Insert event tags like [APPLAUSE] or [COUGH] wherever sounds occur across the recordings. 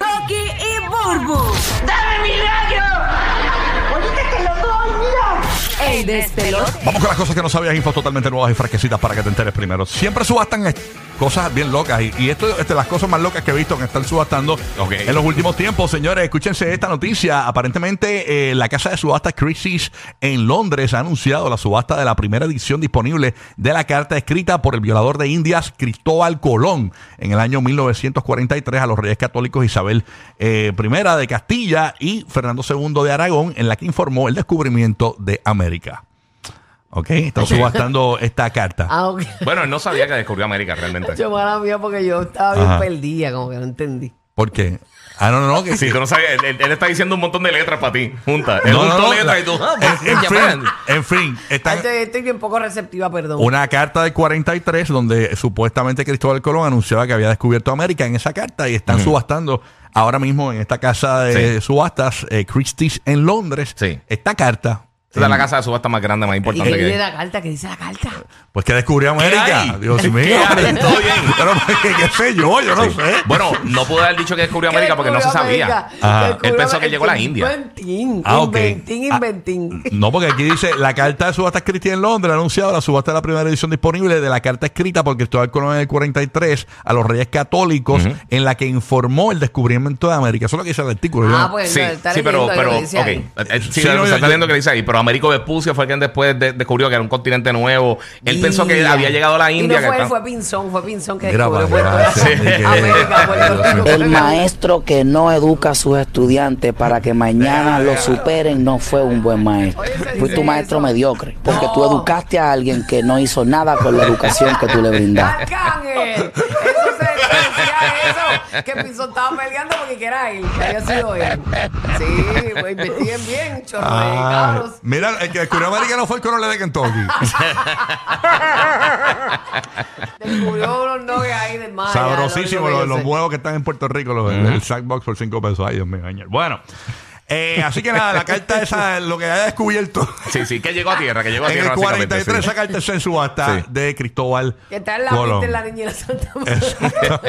Rocky y Burbu. ¡Dame mi gallo! ¡Ahorita te lo doy, mira! El despelote. Vamos con las cosas que no sabías, infos totalmente nuevas y fresquecitas para que te enteres primero. Siempre subastan cosas bien locas y, y esto es de las cosas más locas que he visto que están subastando en los últimos tiempos. Señores, escúchense esta noticia. Aparentemente, eh, la casa de subasta Christie's en Londres ha anunciado la subasta de la primera edición disponible de la carta escrita por el violador de Indias Cristóbal Colón en el año 1943 a los reyes católicos Isabel eh, I de Castilla y Fernando II de Aragón, en la que informó el descubrimiento de América. Ok, están subastando esta carta. Ah, ok. Bueno, él no sabía que descubrió América realmente. Yo mala mía porque yo estaba bien Ajá. perdida, como que no entendí. ¿Por qué? Ah, no, no, no. Que, [LAUGHS] Sí, tú no sabías. Él, él- él está diciendo un montón de letras para ti, juntas. Él no, no, juntó no, letras la- y tú. ah, en, fin, en fin, están- Estoy, estoy bien poco receptiva, perdón. una carta de 43 donde supuestamente Cristóbal Colón anunciaba que había descubierto América en esa carta y están subastando ahora mismo en esta casa de Sí. subastas eh, Christie's en Londres Sí. esta carta. Esa es la casa de subasta más grande, más ¿Y importante qué que dice hay. la carta? ¿Qué dice la carta? Pues que descubrió América. hay? Dios ¿Qué mío. hay? Todo bien. Pero ¿qué, qué sé yo? Yo no sé. Bueno, no pude haber dicho que descubrió América porque no se sabía. Ajá. Él pensó que llegó a la India. Inventín, Ah, ok. inventín, Ah, inventín. No, porque aquí dice la carta de subastas Christie en Londres ha anunciado la subasta de la primera edición disponible de la carta escrita por Cristóbal Colón en el 43 a los reyes católicos en la que informó el descubrimiento de América. Eso es lo que dice el artículo. yo Ah, no- pues Sí, está sí, pero, leyendo pero, ok. que dice ahí. Eh, eh, Sí, Sí, se no, está yo- viendo que dice ahí, pero Américo Vespucio fue quien después de- descubrió que era un continente nuevo. Él pensó que había llegado a la Y India. no fue que él, fue Pinzón, fue Pinzón que descubrió. [LAUGHS] [LAUGHS] El maestro que no educa a sus estudiantes para que mañana lo superen no fue un buen maestro. Dice tu maestro eso. mediocre. Porque tú educaste a alguien que no hizo nada con la educación que tú le brindaste. Arcángel. Eso se se decía eso. [LAUGHS] Que Pinzón estaba peleando porque que era él, que había sido él. Sí, pues investiguen bien, chorro de Ah, cabros. mira, el que descubrió América no fue el coronel de Kentucky. [LAUGHS] Descubrió unos nuggets ahí de más. Sabrosísimo los, los huevos que están en Puerto Rico, los, el Sackbox por 5 pesos. Ay, Dios mío. Bueno, eh, así que nada, la [LAUGHS] carta esa, lo que haya descubierto Sí, sí, que llegó a tierra, que llegó a en tierra. el básicamente, 43, sí. esa carta está en subasta Sí. de Cristóbal Que está en la Colón. en la la Santa María.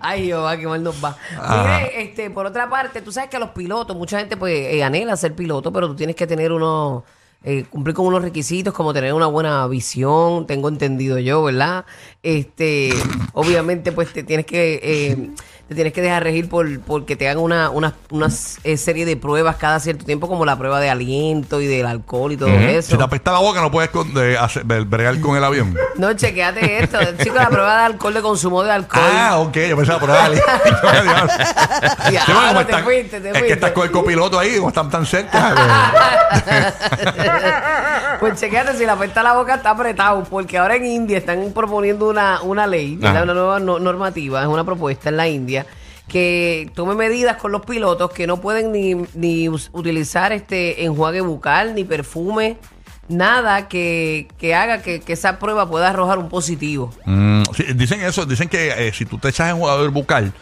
Ay, Jehová, qué mal nos va. Ajá. Mire, este, por otra parte, tú sabes que los pilotos, mucha gente pues eh, anhela ser piloto, pero tú tienes que tener unos, eh, cumplir con unos requisitos como tener una buena visión, tengo entendido yo, ¿verdad? Este, obviamente pues te tienes que, eh, te tienes que dejar regir por, porque te hagan una, una, una eh, serie de pruebas cada cierto tiempo, como la prueba de aliento y del alcohol y todo eso. Si te apesta la boca, no puedes con- de hacer- de bregar con el avión. No, chequeate esto. Chico, la prueba de alcohol, de consumo de alcohol. Ah, ok, yo pensaba probar. [LAUGHS] Ya, Sí, bueno, como te están- fuiste, te es que fuiste. estás con el copiloto ahí, como están tan cerca. [LAUGHS] Pues chequeate, si la apesta la boca está apretado, porque ahora en India están proponiendo una, una ley, ¿verdad? Ajá. una nueva no- normativa, es una propuesta en la India, que tome medidas con los pilotos que no pueden ni, ni utilizar este enjuague bucal, ni perfume, nada que, que haga que, que esa prueba pueda arrojar un positivo. Mm, sí, dicen eso, dicen que eh, si tú te echas en jugador bucal,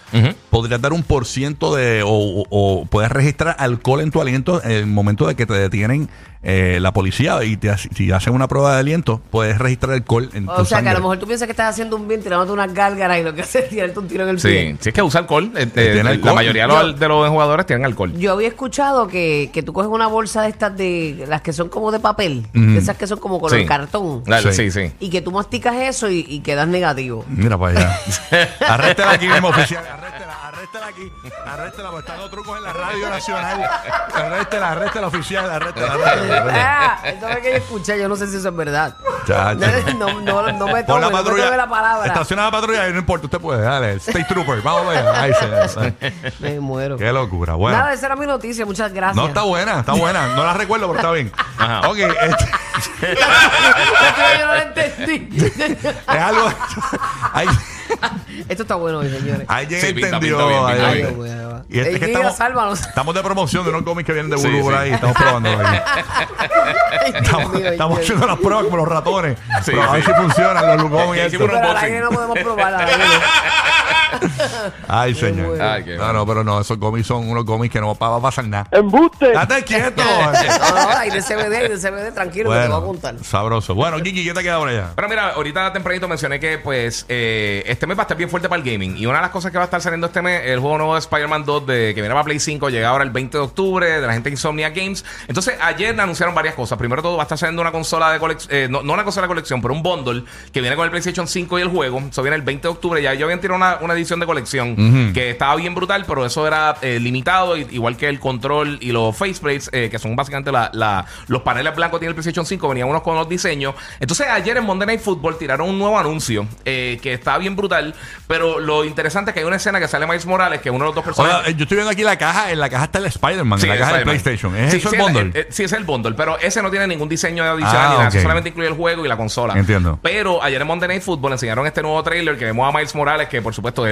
podrías dar un por ciento de, o, o- o puedes registrar alcohol en tu aliento en el momento de que te detienen eh, la policía y te, si hacen una prueba de aliento, puedes registrar alcohol en tu O sea, que a lo mejor tú piensas que estás haciendo un bien tirándote unas gárgaras y lo que [LAUGHS] haces es tirarte un tiro en el pie. Sí, sí, es que usa alcohol. eh, eh, Tiene la alcohol. mayoría de los, de los jugadores tienen alcohol. Yo había escuchado que, que tú coges una bolsa de estas de las que son como de papel, de esas que son como color Sí. cartón, Sí. sí, sí. y que tú masticas eso y, y quedas negativo. Mira para allá. [LAUGHS] arréstela aquí mismo, oficial. Arréstela, arréstela aquí. Arréstela, porque están los trucos en la radio nacional. Arréstela, arréstela, oficial. Arréstela, arréstela. Ah, eso es que yo escuché, yo no sé si eso es verdad. Chacho. No, no, no me Pon tome, la no me patrulla. tome la palabra. Estaciona la patrulla y no importa, usted puede. Dale, State Trooper. Vamos allá. Ahí se. Me muero. Qué locura. Bueno. Nada, esa era mi noticia, muchas gracias. No, está buena, está buena. No la recuerdo, pero está bien. Ajá. Ok, este, [LAUGHS] yo no la entendí. es algo. [LAUGHS] hay, [LAUGHS] Esto está bueno hoy, señores. Alguien Sí, pinta, entendió. pinta bien, pinta bien. Y Ey, que mira, estamos, sálvanos. estamos de promoción de unos cómics que vienen de Sí, por sí. ahí. Estamos probando. [LAUGHS] ahí. Ay, Dios Estamos, mío, estamos Dios. haciendo las pruebas como los ratones. Sí, pero a ver sí. si funcionan los Pero al aire no podemos probar. al aire no. [LAUGHS] Ay, señor. bueno. Ay, qué no, no, pero no, esos cómics son unos cómics que no va a pasar nada. ¡Embuste! Date quieto. [LAUGHS] No, no, CBD, de CBD, tranquilo, que te voy a contar. sabroso. Bueno, Kiki, ¿qué te queda por allá? Pero mira, ahorita tempranito mencioné que pues eh, este mes va a estar bien fuerte para el gaming. Y una de las cosas que va a estar saliendo este mes, el juego nuevo de Spider-Man 2 de, que viene para Play 5, llega ahora el 20 de octubre, de la gente de Insomnia Games. Entonces, ayer anunciaron varias cosas. Primero todo, va a estar saliendo una consola de colección, no, no una consola de colección, pero un bundle que viene con el PlayStation 5 y el juego. Eso viene el 20 de octubre. Ya yo habían tirado una, una edición de colección que estaba bien brutal, pero eso era eh, limitado, i- igual que el control y los faceplates, eh, que son básicamente la, la- los paneles blancos que tiene el PlayStation 5, venían unos con los diseños. Entonces, ayer en Monday Night Football tiraron un nuevo anuncio eh, que está bien brutal, pero lo interesante es que hay una escena que sale Miles Morales, que es uno de los dos personajes. Eh, yo estoy viendo aquí la caja. En la caja está el Spider-Man. En la caja del Spider-Man. PlayStation. ¿Es Sí, eso sí, el bundle? eh, sí, es el bundle, pero ese no tiene ningún diseño adicional Ah, ni nada, ok. solamente incluye el juego y la consola. Entiendo. Pero ayer en Monday Night Football enseñaron este nuevo trailer que vemos a Miles Morales, que por supuesto es, es- es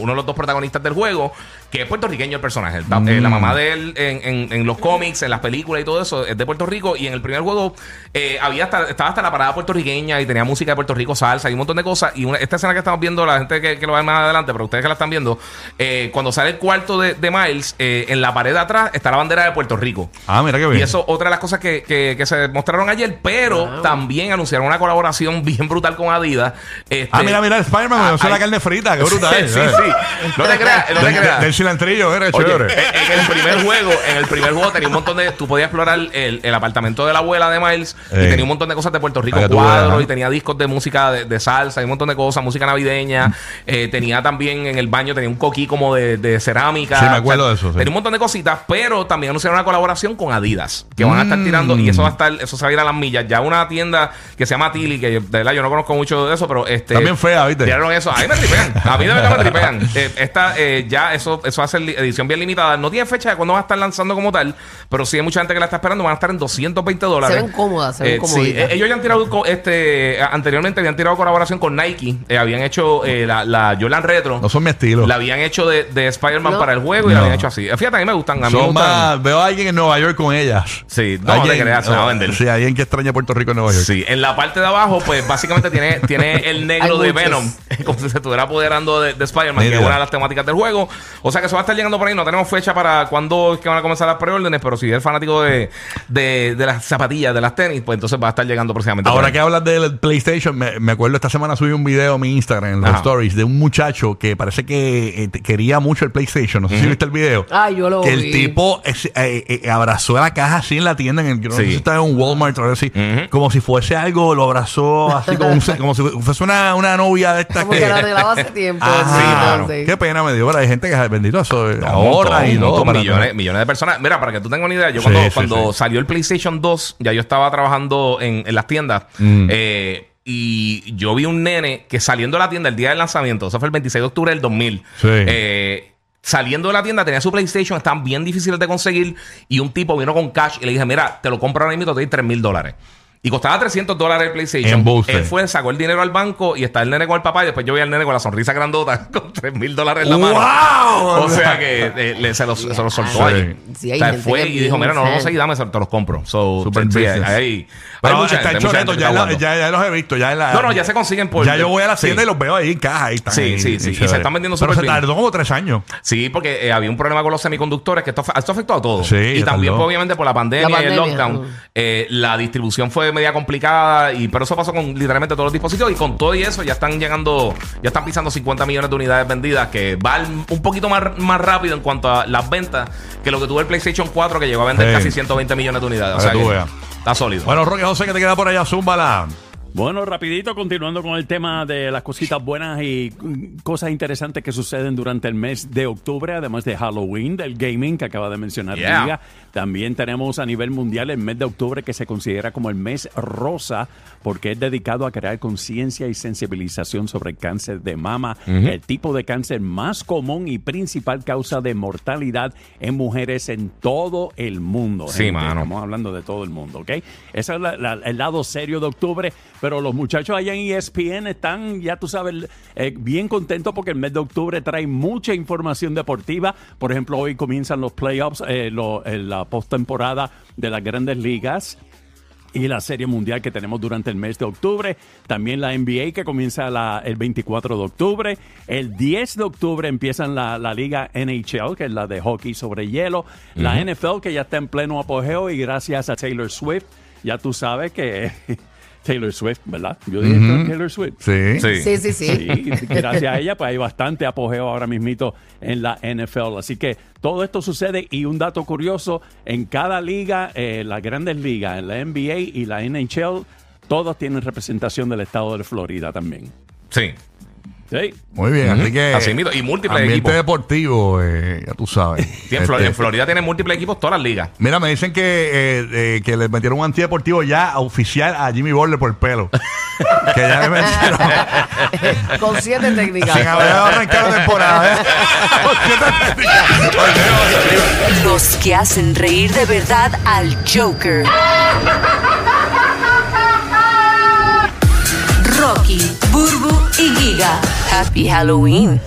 uno de los dos protagonistas del juego, que es puertorriqueño el personaje. El- eh, la Mm. mamá de él en, en- en los cómics, en las películas y todo eso, es de Puerto Rico. Y en el primer juego eh, había hasta, estaba hasta la parada puertorriqueña y tenía música de Puerto Rico, salsa y un montón de cosas. Y una- esta escena que estamos viendo, la gente que, que lo va a ver más adelante, pero ustedes que la están viendo, eh, cuando sale el cuarto de, de Miles, eh, en la pared de atrás está la bandera de Puerto Rico. Ah, mira qué bien. Y eso, otra de las cosas que, que- que se mostraron ayer, pero también anunciaron una colaboración [LAUGHS] bien brutal con Adidas. Este, Ah, mira, mira, el Spider-Man. Ah, me la carne frita. Qué [LAUGHS] brutal. Sí, sí. No te creas, no te creas. Del cilantrillo, era Oye, chévere. en en el primer juego, en el primer juego tenía un montón de. Tú podías explorar el, el apartamento de la abuela de Miles Ey. y tenía un montón de cosas de Puerto Rico, cuadros, y tenía discos de música de, de salsa y un montón de cosas, música navideña. Eh, tenía también en el baño, tenía un coquí como de, de cerámica. Sí, me acuerdo de eso, sí. Tenía un montón de cositas, pero también anunciaron una colaboración con Adidas, que van a estar Mm. tirando, y eso va a estar, eso se va a ir a las millas. Ya una tienda que se llama Tilly, que de verdad yo no conozco mucho de eso, pero este. También fea, ¿viste? Tiraron eso. A mí me tripean. A mí de verdad me tripean. Eh, esta, eh, ya, eso, eso va a ser edición bien limitada. No tiene fecha de cuándo va a estar lanzando como tal, pero sí hay mucha gente que la está esperando. Van a estar en 220 dólares. Se ven cómodas, se ven Eh, sí, comoditas. eh, ellos ya han tirado, este, anteriormente habían tirado colaboración con Nike. Eh, habían hecho eh, la, la Jordan Retro. No son mi estilo. La habían hecho de, de Spider-Man No. para el juego y la habían hecho así. Fíjate, a mí me gustan. A mí me Son gustan. más. Veo a alguien en Nueva York con ellas. Sí, no te creas, se va a vender. Sí, alguien que extraña Puerto Rico en Nueva York. Sí, en la parte de abajo, pues básicamente tiene, [LAUGHS] tiene el negro de muchos. Venom, [LAUGHS] como si se estuviera apoderando de, de Spider-Man, que es una de las temáticas del juego. O sea que eso va a estar llegando por ahí. No tenemos fecha para cuándo es que van a comenzar las preórdenes, pero si eres fanático de, de, de las zapatillas, de las tenis, pues entonces va a estar llegando próximamente. Ahora que hablas del PlayStation, me, me acuerdo esta semana subí un video a mi Instagram en los Ajá. stories de un muchacho que parece que eh, quería mucho el PlayStation. No sé si viste el video. Ay, yo lo que el vi. tipo es- eh, eh, abrazó la caja así en la tienda, en el, yo no sé si estaba en un Walmart o algo así, como si fuese algo, lo abrazó así como, un- como si fuese una, una novia de estas Como que la arreglaba hace tiempo. Ajá. sí, mano. sí. Qué pena me dio, pero hay gente que bendito eso, eh, ahorra y todo. millones, millones de personas. Mira, para que tú tengas una idea, yo Sí, cuando, sí, cuando sí. salió el PlayStation 2, ya yo estaba trabajando en, en las tiendas. Mm. eh, y yo vi un nene que saliendo de la tienda el día del lanzamiento, eso fue el 26 de octubre del 2000. Sí. eh, Saliendo de la tienda tenía su PlayStation, estaban bien difíciles de conseguir. Y un tipo vino con cash y le dije: Mira, te lo compro ahora mismo, te doy 3 mil dólares. Y costaba 300 dólares el PlayStation. Él fue, sacó el dinero al banco y está el nene con el papá. Y después yo vi al nene con la sonrisa grandota [LAUGHS] con 3 mil dólares en la mano. ¡Wow! O sea que eh, le- se, los, se los soltó Sí. ahí. Sí, hay o sea, gente fue y dijo, mira, no lo fan. conseguí, dame, te los compro. So, Super sí, hay- Pero hay mucha está gente, en mucha choreto, gente ya, está la- jugando. ya, ya los he visto. Ya, en la, No, no, ya se consiguen por... ya yo voy a la Sí. tienda y los veo ahí en caja. Ahí están Sí, ahí, sí, sí. Y se están vendiendo Pero se bien. tardó como tres años. Sí, porque eh, había un problema con los semiconductores que esto, esto afectó a todos. Sí, y también, pues, obviamente, por la pandemia, y el lockdown, eh, la distribución fue media complicada. y Pero eso pasó con literalmente todos los dispositivos. Y con todo y eso, ya están llegando, ya están pisando 50 millones de unidades vendidas, que va un poquito más, más rápido en cuanto a las ventas que lo que tuvo el PlayStation 4, que llegó a vender Sí. casi 120 millones de unidades. O sea que está sólido. Bueno, Roque José, que te queda por allá, zúmbala. Bueno, rapidito, continuando con el tema de las cositas buenas y cosas interesantes que suceden durante el mes de octubre, además de Halloween, del gaming que acaba de mencionar Yeah. Liga. También tenemos a nivel mundial el mes de octubre que se considera como el mes rosa porque es dedicado a crear conciencia y sensibilización sobre el cáncer de mama, el tipo de cáncer más común y principal causa de mortalidad en mujeres en todo el mundo. Sí, gente. mano. Estamos hablando de todo el mundo, ¿ok? Ese es la- la- el lado serio de octubre, pero los muchachos allá en ESPN están, ya tú sabes, eh, bien contentos porque el mes de octubre trae mucha información deportiva. Por ejemplo, hoy comienzan los playoffs, eh, lo- eh, la postemporada de las grandes ligas y la Serie Mundial que tenemos durante el mes de octubre. También la NBA que comienza la- el 24 de octubre. El 10 de octubre empiezan la, la Liga NHL, que es la de hockey sobre hielo. La NFL que ya está en pleno apogeo y gracias a Taylor Swift, ya tú sabes que Taylor Swift, ¿verdad? Yo dije Taylor Swift. Sí. Sí. Sí, sí, sí. Sí, gracias a ella, pues hay bastante apogeo ahora mismito en la NFL. Así que todo esto sucede y un dato curioso, en cada liga, eh, las grandes ligas, en la NBA y la NHL, todos tienen representación del estado de Florida también. Sí. Sí. Muy bien, así que. Así mismo, y múltiples ambiente equipos. deportivo, eh, ya tú sabes. [LAUGHS] Sí, en, Flor- Este, en Florida tienen múltiples equipos todas las ligas. Mira, me dicen que, eh, eh, que le metieron un antideportivo ya oficial a Jimmy Butler por el pelo. [LAUGHS] que ya le metieron. [LAUGHS] Con siete técnicas. sin haber arrancado la temporada. ¿eh? Con siete técnicas. Oye, Los que hacen reír de verdad al Joker. Rocky, Burbu y Giga. Happy Halloween.